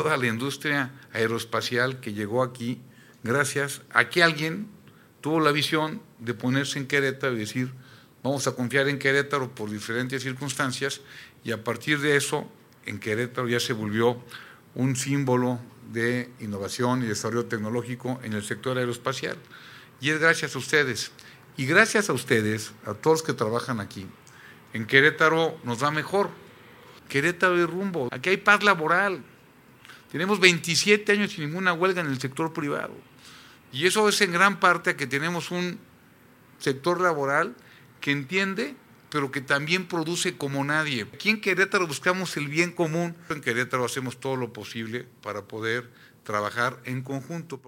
toda la industria aeroespacial que llegó aquí gracias a que alguien tuvo la visión de ponerse en Querétaro y decir, vamos a confiar en Querétaro por diferentes circunstancias y a partir de eso en Querétaro ya se volvió un símbolo de innovación y desarrollo tecnológico en el sector aeroespacial. Y es gracias a ustedes. Y gracias a ustedes, a todos los que trabajan aquí, en Querétaro nos va mejor. Querétaro de rumbo. Aquí hay paz laboral. Tenemos 27 años sin ninguna huelga en el sector privado. Y eso es en gran parte a que tenemos un sector laboral que entiende, pero que también produce como nadie. Aquí en Querétaro buscamos el bien común. En Querétaro hacemos todo lo posible para poder trabajar en conjunto.